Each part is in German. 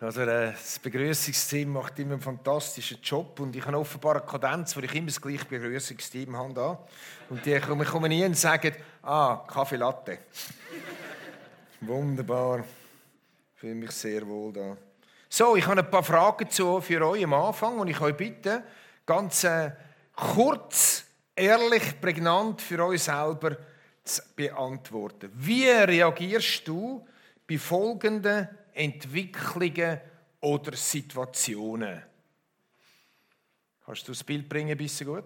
Also das Begrüßungsteam macht immer einen fantastischen Job und ich habe offenbar eine Kadenz, wo ich immer das gleiche Begrüßungsteam habe. Und die kommen, kommen nie und sagen, ah, Kaffee Latte. Wunderbar. Ich fühle mich sehr wohl da. So, ich habe ein paar Fragen zu, für euch am Anfang und ich euch bitte, ganz äh, kurz, ehrlich, prägnant für euch selber zu beantworten. Wie reagierst du bei folgenden Entwicklungen oder Situationen. Kannst du das Bild bringen, bisschen gut?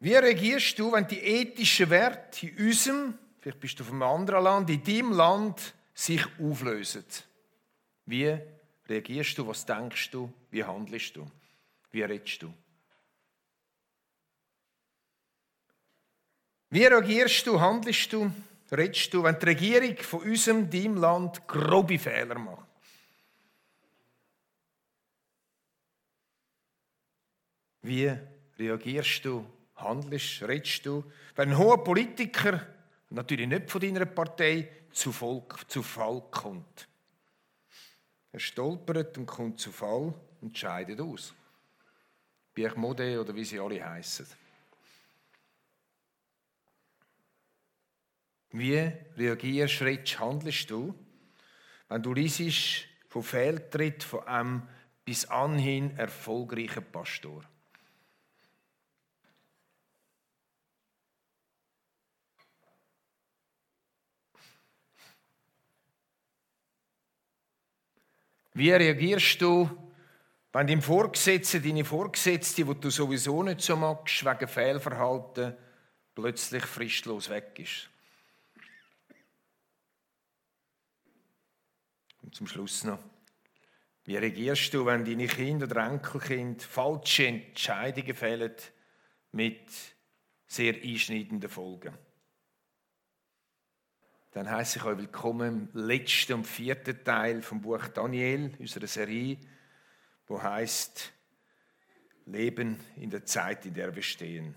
Wie reagierst du, wenn die ethischen Werte in unserem, vielleicht bist du von einem anderen Land, in deinem Land sich auflösen? Wie reagierst du, was denkst du, wie handelst du, wie redest du? Wie reagierst du, handelst du, redest du, wenn die Regierung von unserem, deinem Land grobe Fehler macht? Wie reagierst du, handelst, redest du, wenn ein hoher Politiker, natürlich nicht von deiner Partei, zu, Volk, zu Fall kommt? Er stolpert und kommt zu Fall und scheidet aus. Pierre Mode oder wie sie alle heißen. Wie reagierst, redest, handelst du, wenn du liest von Fehltritt von einem bis anhin erfolgreichen Pastor? Wie reagierst du, wenn dein Vorgesetzte, deine Vorgesetzte, die du sowieso nicht so magst, wegen Fehlverhalten, plötzlich fristlos weg ist? Und zum Schluss noch. Wie reagierst du, wenn deine Kinder oder Enkelkind falsche Entscheidungen fällen mit sehr einschneidenden Folgen? Dann heiße ich euch willkommen im letzten und vierten Teil vom Buch Daniel, unserer Serie, wo heißt Leben in der Zeit, in der wir stehen.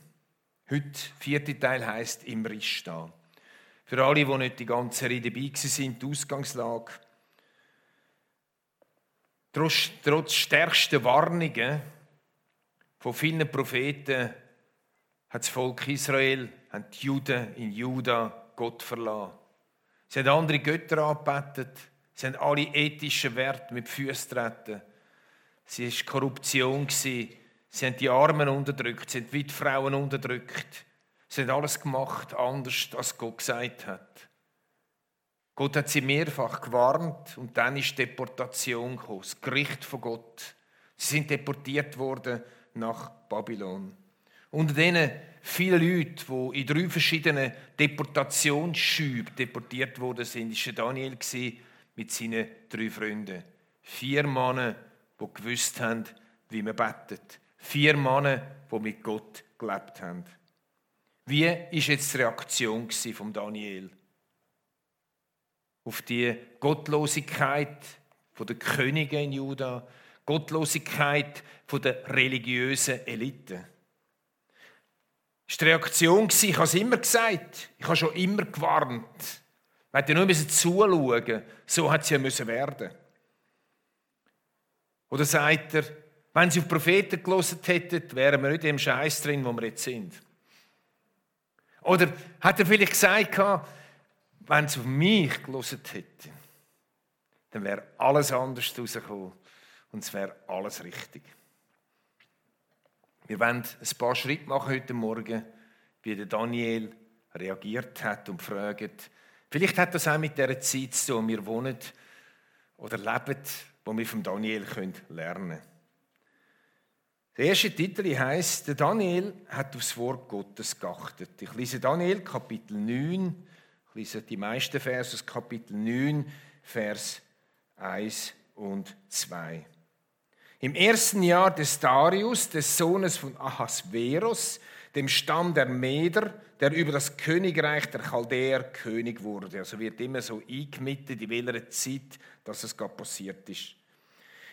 Heute, vierte Teil heißt im Rista. Für alle, die nicht die ganze Rede dabei sind, die Ausgangslage. Trotz, trotz stärkster Warnungen von vielen Propheten hat das Volk Israel, haben die Juden in Juda Gott verlassen. Sie haben andere Götter angebetet. Sie haben alle ethischen Werte mit Füßen treten. Sie war Korruption. Sie haben die Armen unterdrückt. Sie haben die Frauen unterdrückt. Sie haben alles gemacht, anders als Gott gesagt hat. Gott hat sie mehrfach gewarnt und dann ist Deportation gekommen, das Gericht von Gott. Sie sind deportiert worden nach Babylon. Unter denen viele Leute, die in drei verschiedenen Deportationsschüben deportiert worden sind, war Daniel mit seinen drei Freunden. Vier Männer, die gewusst haben, wie man betet. Vier Männer, die mit Gott gelebt haben. Wie war jetzt die Reaktion von Daniel? Auf die Gottlosigkeit der Könige in Juda, Gottlosigkeit der religiösen Elite. Das war die Reaktion, ich habe es immer gesagt, ich habe schon immer gewarnt. Man hätte nur zuschauen so hat es ja müssen werden. Oder sagt er, wenn sie auf Propheten gelesen hätten, wären wir nicht im Scheiß drin, wo wir jetzt sind. Oder hat er vielleicht gesagt, wenn sie auf mich gelesen hätten, dann wäre alles anders rausgekommen und es wäre alles richtig. Wir wollen ein paar Schritte machen heute Morgen, wie der Daniel reagiert hat und fragt. Vielleicht hat das auch mit der Zeit zu tun, wir wohnen oder leben, wo wir von Daniel lernen können. Der erste Titel heißt: Daniel hat aufs Wort Gottes geachtet. Ich lese Daniel Kapitel 9, ich lese die meisten Verse Kapitel 9, Vers 1 und 2. Im ersten Jahr des Darius, des Sohnes von Ahasveros, dem Stamm der Meder, der über das Königreich der Chaldäer König wurde. Also wird immer so eingemittet, in welcher Zeit, dass es gerade passiert ist.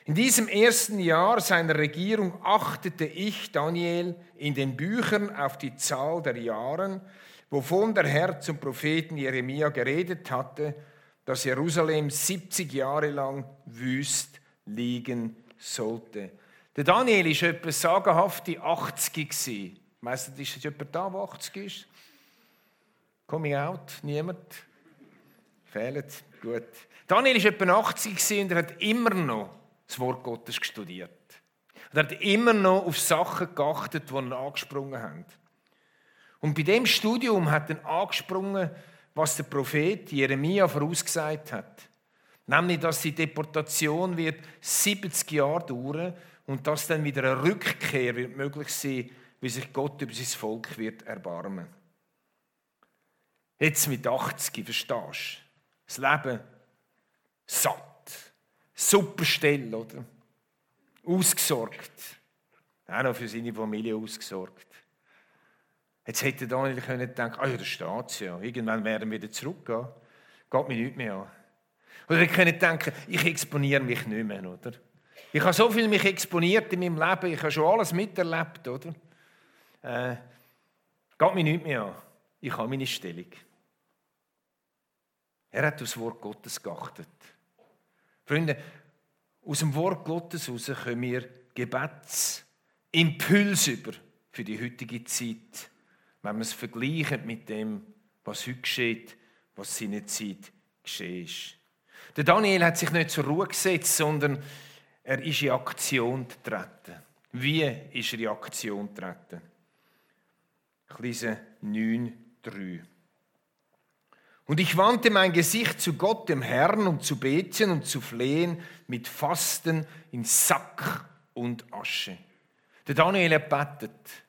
In diesem ersten Jahr seiner Regierung achtete ich, Daniel, in den Büchern auf die Zahl der Jahren, wovon der Herr zum Propheten Jeremia geredet hatte, dass Jerusalem 70 Jahre lang wüst liegen sollte. Der Daniel war etwa sagenhafte 80 gewesen. Weißt du, ist jemand da, der 80 ist? Coming out? Niemand? Fehlt? Gut. Daniel war etwa 80 und er hat immer noch das Wort Gottes studiert. Und er hat immer noch auf Sachen geachtet, die ihn angesprungen haben. Und bei dem Studium hat er angesprungen, was der Prophet Jeremia vorausgesagt hat. Nämlich, dass die Deportation wird 70 Jahre dauern und dass dann wieder eine Rückkehr wird möglich sein, wie sich Gott über sein Volk wird erbarmen. Jetzt mit 80, verstehst du? Das Leben satt, super still, oder? Ausgesorgt. Auch noch für seine Familie ausgesorgt. Jetzt hätte Daniel können denken, ah ja, da steht ja. Irgendwann werden wir wieder zurückgehen. Geht mir nichts mehr an. Oder ich könnte denken, ich exponiere mich nicht mehr, oder? Ich habe so viel mich exponiert in meinem Leben, ich habe schon alles miterlebt, oder? Äh, geht mir nichts mehr an. Ich habe meine Stellung. Er hat das Wort Gottes geachtet. Freunde, aus dem Wort Gottes heraus können wir Gebetsimpuls über für die heutige Zeit, wenn wir es vergleichen mit dem, was heute geschieht, was seine Zeit geschehen ist. Der Daniel hat sich nicht zur Ruhe gesetzt, sondern er ist in Aktion getreten. Wie ist er in Aktion getreten? Ich lese 9,3. Und ich wandte mein Gesicht zu Gott, dem Herrn, um zu beten und zu flehen mit Fasten in Sack und Asche. Der Daniel betet.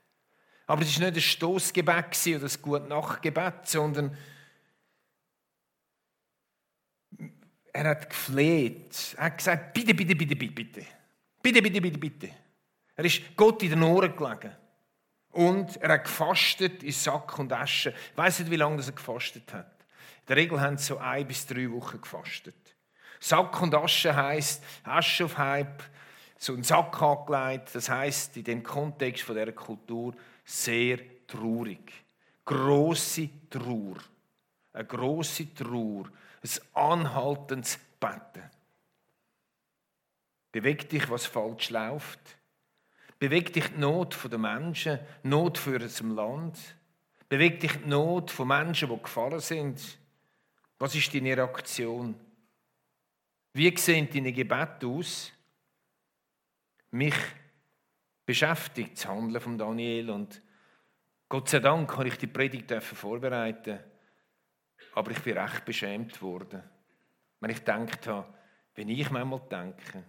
Aber es war nicht ein Stoßgebet oder ein Gute-Nacht-Gebet, sondern er hat gefleht. Er hat gesagt, bitte, bitte, bitte, bitte, bitte. Bitte, bitte, bitte, bitte. Er ist Gott in den Ohren gelegen. Und er hat gefastet in Sack und Asche. Ich weiss nicht, wie lange er gefastet hat. In der Regel haben sie so ein bis drei Wochen gefastet. Sack und Asche heisst Asche auf Hype, so ein Sack angelegt. Das heisst in dem Kontext von dieser Kultur sehr traurig. Grosse Trauer. Eine grosse Trauer. Ein anhaltendes Betten. Bewegt dich, was falsch läuft. Bewegt dich die Not der Menschen, Not für unser Land. Bewegt dich die Not von Menschen, die gefallen sind. Was ist deine Reaktion? Wie sehen deine Gebete aus? Mich beschäftigt das Handeln von Daniel und Gott sei Dank kann ich die Predigt vorbereiten. Aber ich bin recht beschämt worden, wenn ich gedacht habe, wenn ich manchmal denke,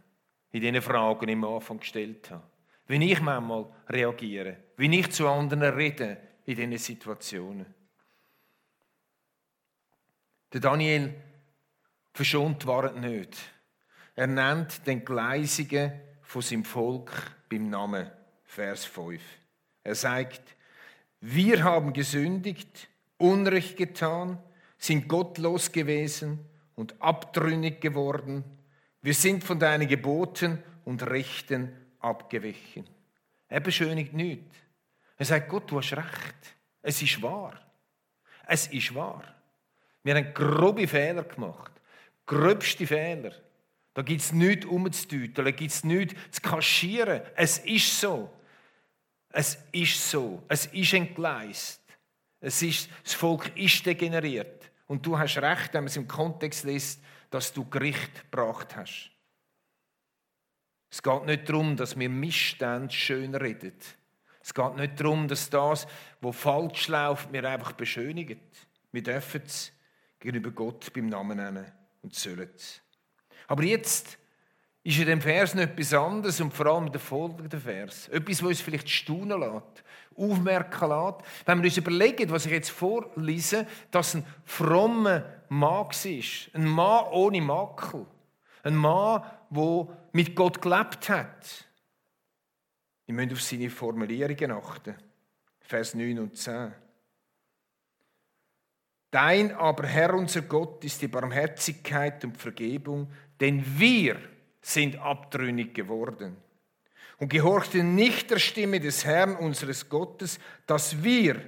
in diesen Fragen, am Anfang gestellt habe, wenn ich manchmal reagiere, wie ich zu anderen rede in diesen Situationen. Der Daniel verschont war nicht. Er nennt den Gleisigen von seinem Volk beim Namen, Vers 5. Er sagt, wir haben gesündigt, Unrecht getan, sind gottlos gewesen und abtrünnig geworden. Wir sind von deinen Geboten und Rechten abgewichen. Er beschönigt nichts. Er sagt, Gott, du hast recht. Es ist wahr. Es ist wahr. Wir haben grobe Fehler gemacht. Gröbste Fehler. Da gibt es nichts umzudeuten, da gibt es nichts zu kaschieren. Es ist so. Es ist so. Es ist entgleist. Es ist, das Volk ist degeneriert. Und du hast recht, wenn man es im Kontext liest, dass du Gericht gebracht hast. Es geht nicht darum, dass wir Missstände schön reden. Es geht nicht darum, dass das, was falsch läuft, wir einfach beschönigen. Wir dürfen es gegenüber Gott beim Namen nennen und sollen es. Aber jetzt ist in dem Vers noch etwas anderes und vor allem der folgende Vers. Etwas, was uns vielleicht staunen lässt, aufmerken lässt. Wenn wir uns überlegen, was ich jetzt vorlese, dass ein frommer Mann ist. Ein Mann ohne Makel. Ein Mann, der mit Gott gelebt hat. Ich möchte auf seine Formulierungen achten. Vers 9 und 10. Dein aber Herr unser Gott ist die Barmherzigkeit und Vergebung, denn wir sind abtrünnig geworden und gehorchten nicht der Stimme des Herrn unseres Gottes, dass wir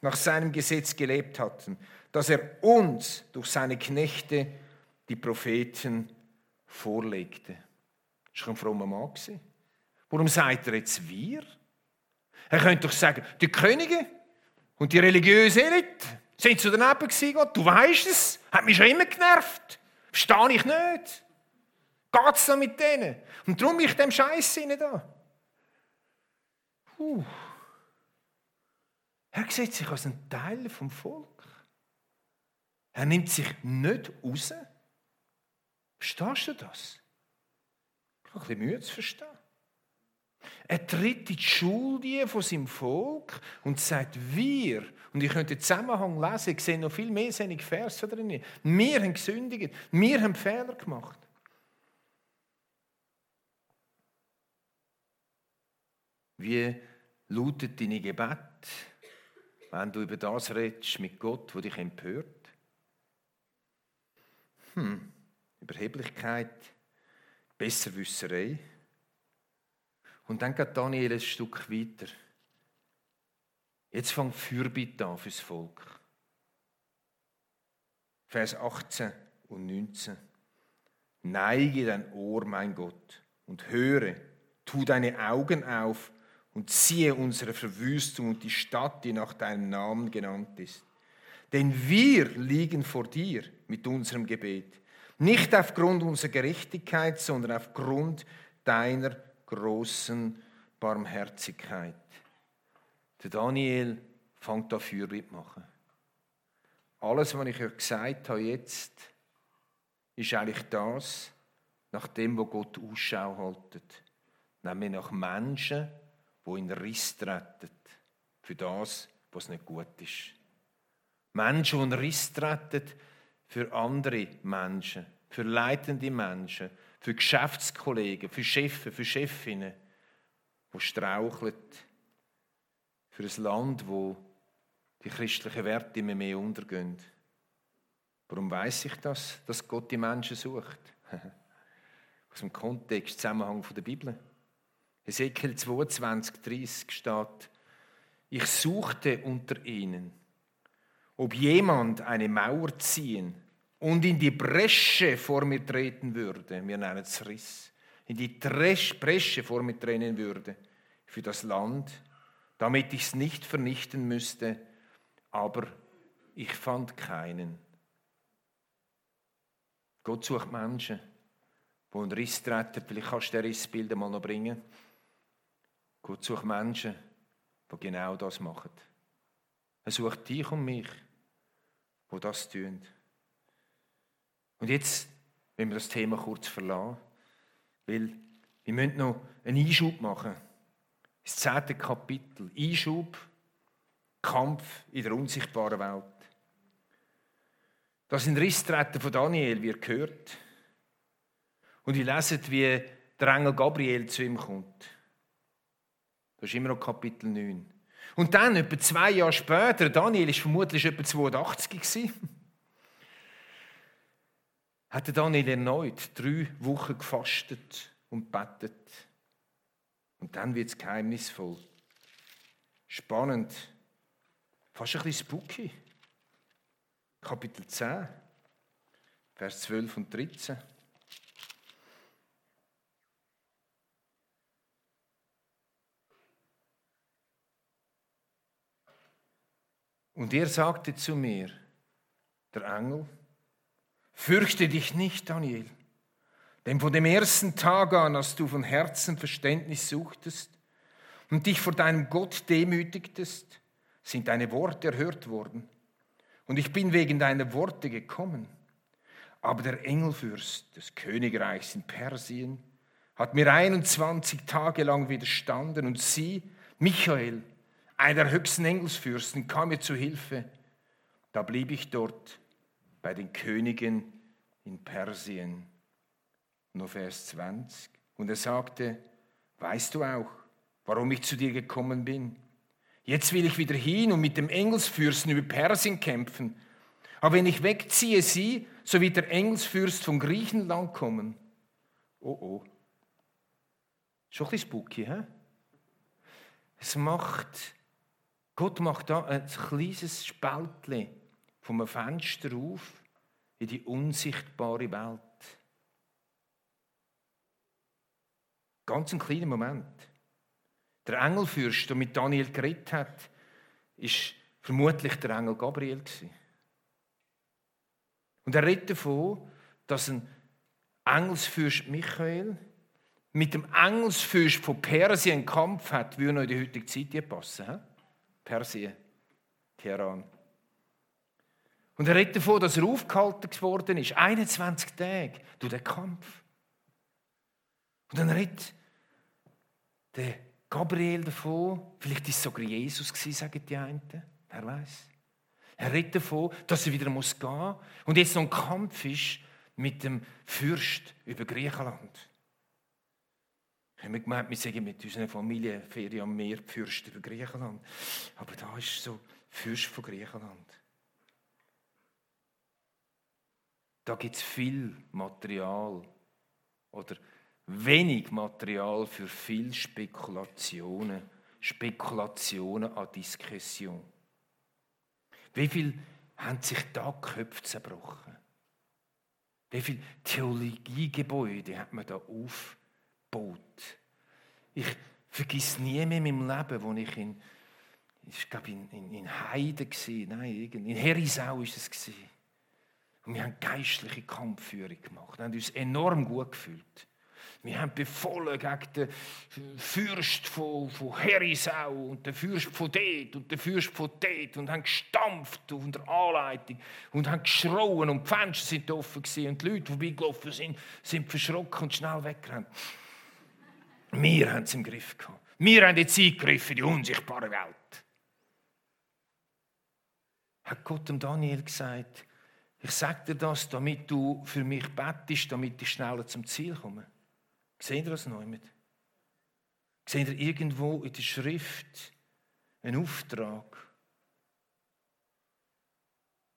nach seinem Gesetz gelebt hatten, dass er uns durch seine Knechte die Propheten vorlegte. Das war ein frommer Mann. Warum sagt er jetzt wir? Er könnte doch sagen, die Könige und die religiöse Elite sind zu daneben gewesen, Gott. Du weißt es, hat mich schon immer genervt. Verstehe ich nicht. Geht's da mit denen? Und darum bin ich dem Scheiß nicht da. Puh. Er sieht sich als ein Teil vom Volk. Er nimmt sich nicht raus. Verstehst du das? Ich habe ein bisschen Mühe zu verstehen. Er tritt in die Schuld von seinem Volk und sagt, wir, und ich könnte den Zusammenhang lesen, ich sehe noch viel mehr seine Verse drin. Wir haben gesündigt, wir haben Fehler gemacht. Wie lautet deine Gebet, wenn du über das redest mit Gott, wo dich empört? Hm, Überheblichkeit, Besserwisserei. Und dann geht Daniel ein Stück weiter. Jetzt fängt Fürbitte an fürs Volk. Vers 18 und 19. Neige dein Ohr, mein Gott, und höre, tu deine Augen auf und ziehe unsere Verwüstung und die Stadt, die nach deinem Namen genannt ist. Denn wir liegen vor dir mit unserem Gebet, nicht aufgrund unserer Gerechtigkeit, sondern aufgrund deiner großen Barmherzigkeit. Der Daniel fängt da Fürbitte machen. Alles, was ich euch gesagt habe jetzt, ist eigentlich das, nach dem, wo Gott Ausschau haltet. Nämlich nach Menschen, die in Riss treten für das, was nicht gut ist. Menschen, die in Riss treten für andere Menschen, für leitende Menschen, für Geschäftskollegen, für Chefs, für Chefinnen, die straucheln, für ein Land, wo die christlichen Werte immer mehr untergehen. Warum weiß ich das, dass Gott die Menschen sucht? Aus dem Kontext, Zusammenhang der Bibel. Ezekiel 22, 30 steht, ich suchte unter ihnen, ob jemand eine Mauer ziehen und in die Bresche vor mir treten würde, wir nennen es Riss, in die Bresche vor mir treten würde für das Land, damit ich es nicht vernichten müsste, aber ich fand keinen. Gott sucht Menschen, die einen Riss treten. Vielleicht kannst du den Rissbild mal noch bringen. Gott sucht Menschen, die genau das machen. Er sucht dich und mich, die das tun. Und jetzt, wenn wir das Thema kurz verlassen, weil wir müssen noch einen Einschub machen. Das zehnte Kapitel. Einschub, Kampf in der unsichtbaren Welt. Das sind Risstreten von Daniel, wie er gehört. Und wir lesen, wie der Engel Gabriel zu ihm kommt. Das ist immer noch Kapitel 9. Und dann, etwa zwei Jahre später, Daniel war vermutlich etwa 82 hatte Daniel erneut drei Wochen gefastet und betet. Und dann wird es geheimnisvoll. Spannend. Fast ein bisschen spooky. Kapitel 10, Vers 12 und 13. Und er sagte zu mir, der Engel, Fürchte dich nicht, Daniel, denn von dem ersten Tag an, als du von Herzen Verständnis suchtest und dich vor deinem Gott demütigtest, sind deine Worte erhört worden. Und ich bin wegen deiner Worte gekommen. Aber der Engelfürst des Königreichs in Persien hat mir 21 Tage lang widerstanden und sie, Michael, einer der höchsten Engelsfürsten, kam mir zu Hilfe. Da blieb ich dort bei den Königen in Persien. Nur Vers 20. Und er sagte, weißt du auch, warum ich zu dir gekommen bin? Jetzt will ich wieder hin und mit dem Engelsfürsten über Persien kämpfen. Aber wenn ich wegziehe sie, so wird der Engelsfürst von Griechenland kommen. Oh oh. Schon ein bisschen spooky, hä? Es macht, Gott macht da ein kleines Spaltchen vom Fenster auf, in die unsichtbare Welt. Ganz ein kleiner Moment. Der Engelfürst, der mit Daniel geredet hat, ist vermutlich der Engel Gabriel. Und er redet davon, dass ein Engelsfürst Michael mit dem Engelsfürst von Persien einen Kampf hat, würde noch in die heutige Zeit passen. Persien, Teheran. Und er redet davon, dass er aufgehalten geworden ist, 21 Tage durch den Kampf. Und dann redet der Gabriel davon, vielleicht ist es sogar Jesus sagen die einen, wer weiß. Er redet davon, dass er wieder muss gehen und jetzt noch ein Kampf ist mit dem Fürst über Griechenland. Ich habe gemeint, wir sagen mit unserer Familie Ferien am Meer Fürst über Griechenland. Aber da ist so Fürst von Griechenland. Da gibt es viel Material oder wenig Material für viel Spekulationen, Spekulationen an Diskussion. Wie viel haben sich da Köpfe zerbrochen? Wie viele Theologiegebäude hat man da aufgebaut? Ich vergiss nie mehr in meinem Leben, wo ich in, ich glaube in, in, in Heide war, nein, in Herisau war es. Und wir haben geistliche Kampfführung gemacht, wir haben uns enorm gut gefühlt. Wir haben befohlen gegen den Fürst von, von Herisau und den Fürst von dort und den Fürst von dort und haben gestampft unter Anleitung und haben geschrauen und die Fenster sind offen gewesen und die Leute, die vorbeigelaufen sind, sind verschrocken und schnell weggerannt. Wir haben es im Griff gehabt. Wir haben jetzt eingegriffen, die unsichtbare Welt. Hat Gott dem Daniel gesagt, ich sage dir das, damit du für mich bettest, damit ich schneller zum Ziel komme. Seht ihr das noch mit? Seht ihr irgendwo in der Schrift einen Auftrag?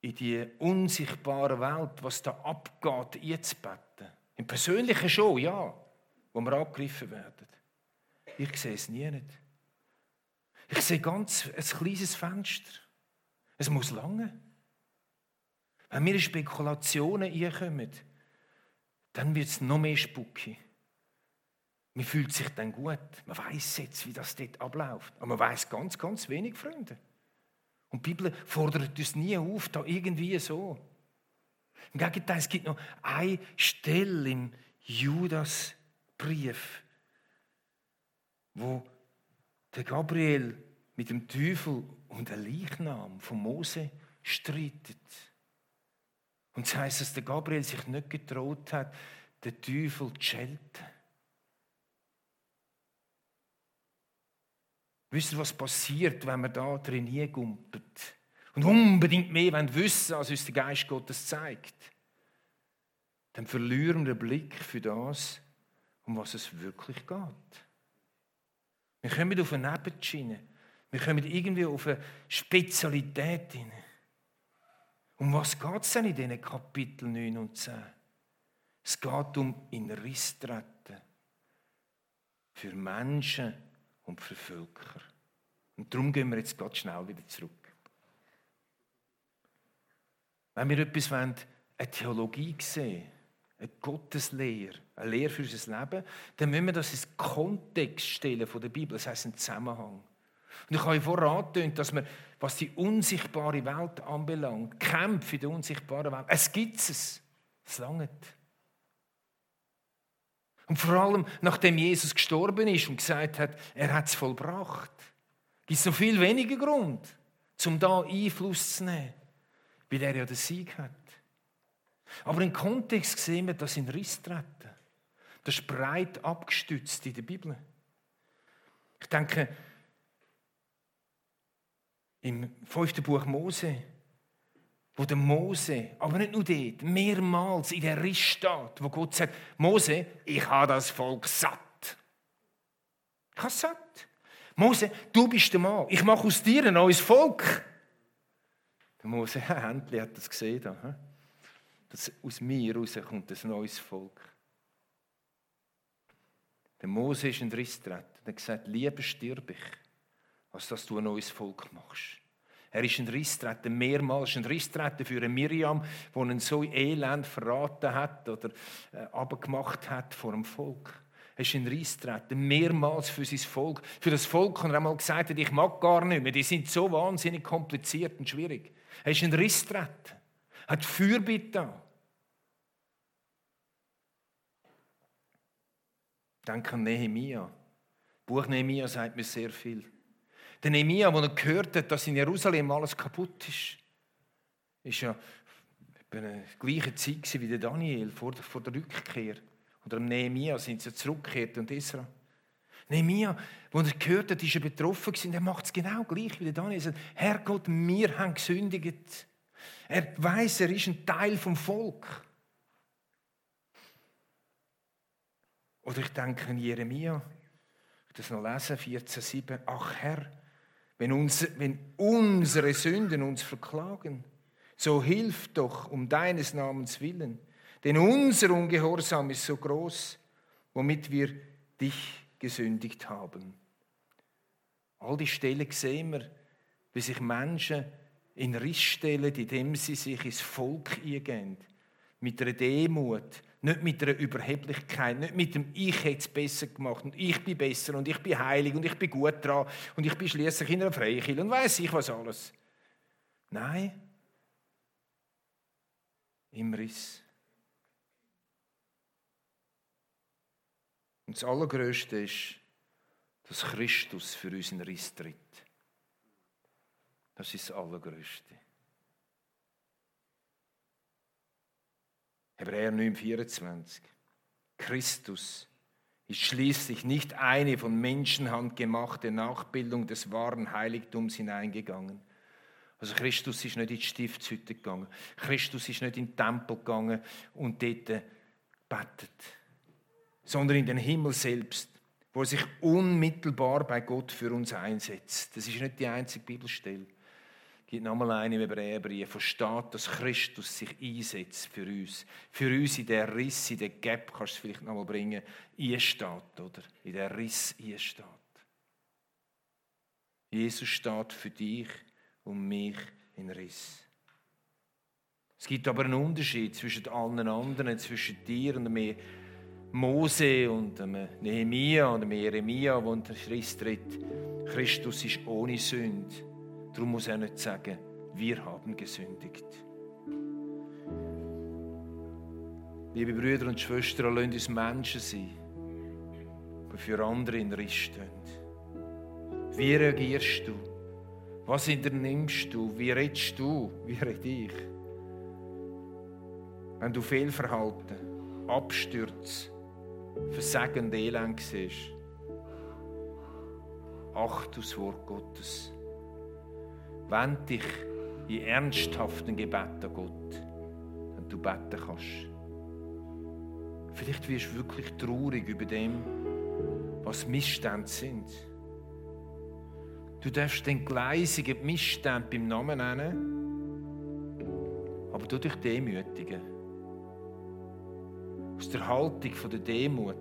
In die unsichtbare Welt, was da abgeht, jetzt beten. Im Persönlichen schon, ja, wo wir angegriffen werden. Ich sehe es nie nicht. Ich sehe ganz ein kleines Fenster. Es muss lange. Wenn wir in Spekulationen reinkommen, dann wird es noch mehr spooky. Man fühlt sich dann gut. Man weiß jetzt, wie das dort abläuft. Aber man weiß ganz, ganz wenig, Freunde. Und die Bibel fordert uns nie auf, da irgendwie so. Im Gegenteil, es gibt noch eine Stelle im Judasbrief, wo der Gabriel mit dem Teufel um den Leichnam von Mose streitet. Und das heißt, dass der Gabriel sich nicht getraut hat, den Teufel zu schelten. Wisst ihr, was passiert, wenn man da drin gumpelt? Und unbedingt mehr wenn wissen, als uns der Geist Gottes zeigt. Dann verlieren wir den Blick für das, um was es wirklich geht. Wir kommen auf eine Nebenschiene. Wir kommen irgendwie auf eine Spezialität hinein. Um was geht es denn in diesen Kapiteln 9 und 10? Es geht um in Riss treten. Für Menschen und für Völker. Und darum gehen wir jetzt ganz schnell wieder zurück. Wenn wir etwas wollen, eine Theologie sehen, eine Gotteslehre, eine Lehre für unser Leben, dann müssen wir das ins Kontext stellen von der Bibel, das heißt einen Zusammenhang. Und ich habe euch vorher dass wir, was die unsichtbare Welt anbelangt, Kämpfe in der unsichtbaren Welt, es gibt es. Es langt. Und vor allem, nachdem Jesus gestorben ist und gesagt hat, er hat es vollbracht, gibt es noch viel weniger Grund, um da Einfluss zu nehmen, weil er ja den Sieg hat. Aber im Kontext sehen wir, dass in Riss treten. Das ist breit abgestützt in der Bibel. Ich denke, im fünften Buch Mose, wo der Mose, aber nicht nur dort, mehrmals in der Riss steht, wo Gott sagt, Mose, ich habe das Volk satt. Ich habe es satt. Mose, du bist der Mann, ich mache aus dir ein neues Volk. Der Mose, endlich hat das gesehen. Dass aus mir rauskommt ein neues Volk. Der Mose ist in den Riss getreten und hat gesagt, lieber stirb ich, als dass du ein neues Volk machst. Er ist ein Risstreten, mehrmals ein Risstreten für eine Miriam, die ihn so elend verraten hat oder äh, abgemacht hat vor dem Volk. Er ist ein Risstreten, mehrmals für sein Volk. Für das Volk hat er einmal gesagt, ich mag gar nicht mehr, die sind so wahnsinnig kompliziert und schwierig. Er ist ein Risstreten, hat Fürbitte an. Denke an Nehemia. Buch Nehemia sagt mir sehr viel. Der Nehemia, wo er gehört hat, dass in Jerusalem alles kaputt ist, ist ja in der gleichen Zeit wie der Daniel vor der, der Rückkehr. Oder Nehemia sind sie zurückgekehrt und Israel. Nehemia, wo er gehört hat, ist er betroffen gewesen. Er macht es genau gleich wie der Daniel. Er sagt, Herr Gott, wir haben gesündigt. Er weiß, er ist ein Teil vom Volk. Oder ich denke an Jeremia, ich das noch lesen, 14,7. Ach Herr, wenn, uns, wenn unsere Sünden uns verklagen, so hilf doch um deines Namens willen. Denn unser Ungehorsam ist so groß, womit wir dich gesündigt haben. All die Stellen sehen wir, wie sich Menschen in Riss stellen, indem sie sich ins Volk eingehen. Mit einer Demut, nicht mit einer Überheblichkeit, nicht mit dem Ich hätte es besser gemacht und ich bin besser und ich bin heilig und ich bin gut dran und ich bin schließlich in einer Freikirche und weiß ich was alles. Nein, im Riss. Und das Allergrößte ist, dass Christus für uns in Riss tritt. Das ist das Allergrößte. Hebräer 9, 24. Christus ist schließlich nicht eine von Menschenhand gemachte Nachbildung des wahren Heiligtums hineingegangen. Also Christus ist nicht in die Stiftshütte gegangen. Christus ist nicht in den Tempel gegangen und dort betet, sondern in den Himmel selbst, wo er sich unmittelbar bei Gott für uns einsetzt. Das ist nicht die einzige Bibelstelle gibt nochmal eine im Hebräerbrief, versteht, dass Christus sich einsetzt für uns. Für uns in der Riss, in der Gap, kannst du es vielleicht nochmal bringen, einsteht, oder? In der Riss einsteht. Jesus steht für dich und mich in Riss. Es gibt aber einen Unterschied zwischen allen anderen, zwischen dir und mir. Mose und Nehemia und Jeremia, wo der Riss tritt. Christus ist ohne Sünde. Darum muss er nicht sagen, wir haben gesündigt. Liebe Brüder und Schwestern, lasst uns Menschen sein, die für andere in Riss stehen. Wie reagierst du? Was unternimmst du? Wie redest du? Wie rede ich? Wenn du Fehlverhalten, Abstürze, Versagen und Elend siehst, acht das Wort Gottes. Wend dich in ernsthaften Gebeten an Gott, wenn du beten kannst. Vielleicht wirst du wirklich traurig über dem, was Missstände sind. Du darfst den gleisigen Missstand beim Namen nennen, aber du dich demütigen. Aus der Haltung der Demut,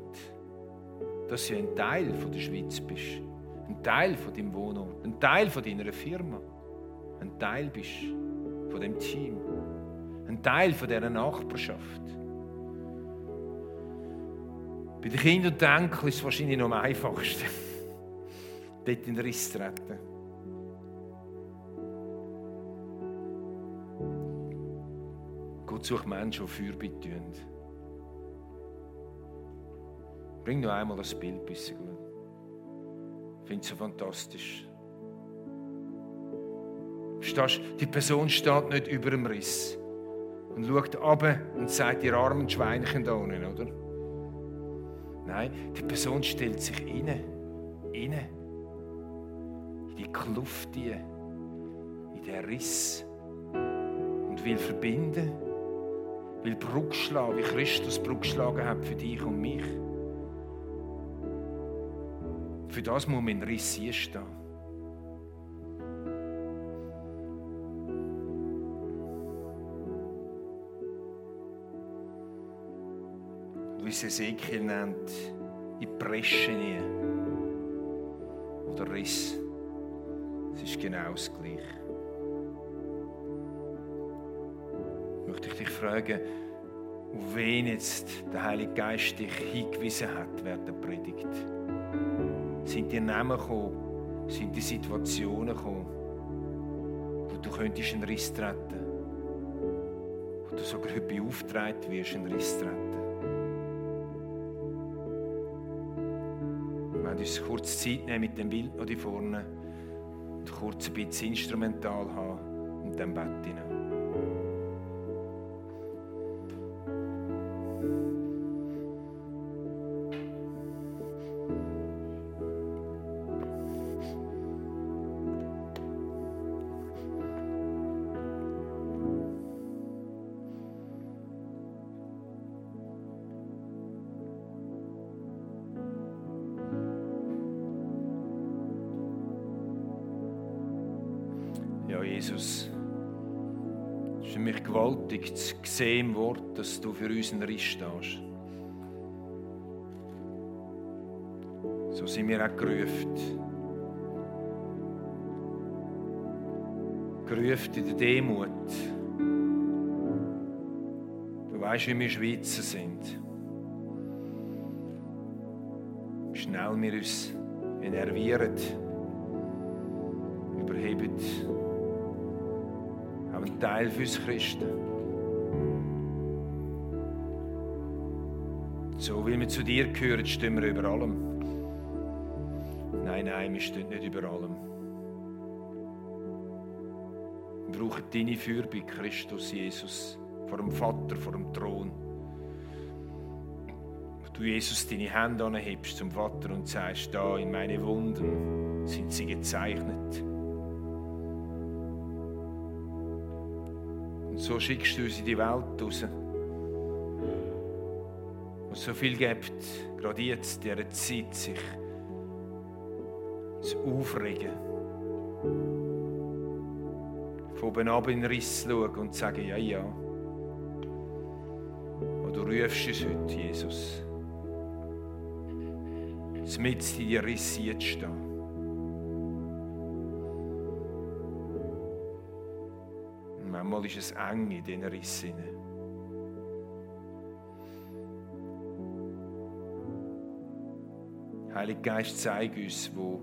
dass du ein Teil der Schweiz bist, ein Teil von deinem Wohnort, ein Teil von deiner Firma ein Teil bist von dem Team, ein Teil von dieser Nachbarschaft. Bei den Kindern und Enkeln ist es wahrscheinlich noch am einfachsten, dort in den Riss zu treten. Gott sucht Menschen, die Fürbitte tun. Bring noch einmal das Bild bisschen gut. Ich finde es so fantastisch. Verstehst Die Person steht nicht über dem Riss. Und schaut ab und sagt, ihr armen Schweinchen da unten, oder? Nein, die Person stellt sich inne, inne, in die Kluft, in den Riss. Und will verbinden, will Brücke schlagen, wie Christus Brücke geschlagen hat für dich und mich. Für das muss man in Riss stehen. wie es Ezekiel nennt, in Preschen. Oder Riss. Es ist genau das Gleiche. Möchte ich dich fragen, auf wen jetzt der Heilige Geist dich hingewiesen hat während der Predigt? Sind dir Namen gekommen? Sind die Situationen gekommen, wo du könntest einen Riss treten? könntest? Wo du sogar heute beauftragt wirst, einen Riss treten? Uns kurz Zeit nehmen mit dem Bild noch hier vorne und kurz ein bisschen instrumental haben und dann Bett hinein. Jesus. Es ist für mich gewaltig zu sehen im Wort, dass du für uns ein Riss stehst. So sind wir auch gerufen. Gerufen in der Demut. Du weißt, wie wir Schweizer sind. Wie schnell wir uns enervieren, Teil für uns Christen. So wie wir zu dir gehören, stehen wir über allem. Nein, nein, wir stehen nicht über allem. Wir brauchen deine Fürbitte, Christus Jesus, vor dem Vater, vor dem Thron. Du, Jesus, deine Hände anhebst zum Vater und sagst, da in meine Wunden sind sie gezeichnet. So schickst du uns in die Welt raus. Es so viel gibt, gerade jetzt, in dieser Zeit, sich zu aufregen. Von oben ab in den Riss schauen und sagen, ja, ja. Und du rufst uns heute, Jesus. Mit in die Risse zu stehen. Ist es eng in diesen Rissen. Heiliger Geist, zeig uns, wo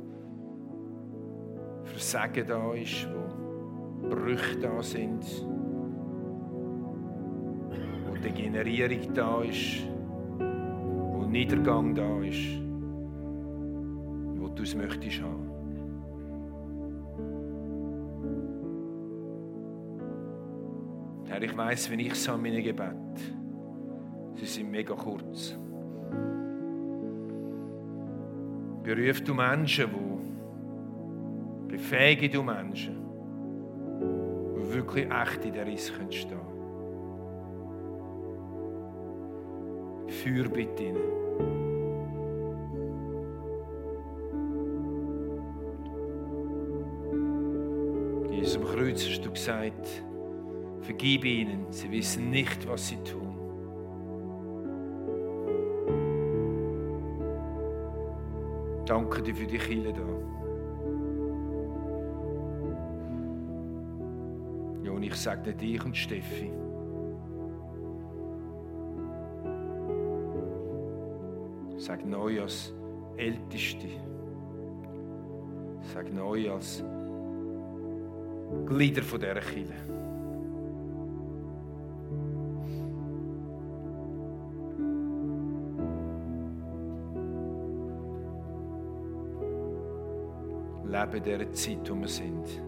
Versagen da ist, wo Brüche da sind, wo Degenerierung da ist, wo Niedergang da ist, wo du es möchtest haben. Ich weiß, wenn ich so meine Gebet, sie sind mega kurz. Beruf du Menschen, die befähige du Menschen, die wirklich echt in der Riss stehen können. Führ bitte ihnen. Jesus am Kreuz hast du gesagt, Vergib ihnen, sie wissen nicht, was sie tun. Danke dir für die Kille da. Ja, und ich sage dich und Steffi. Sag neu als Älteste. Sag neu als Glieder von dieser Kirche. Leben in dieser Zeit, wo wir sind.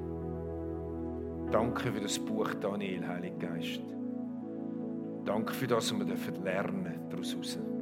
Danke für das Buch Daniel, Heiliger Geist. Danke für das, was wir lernen daraus. Amen.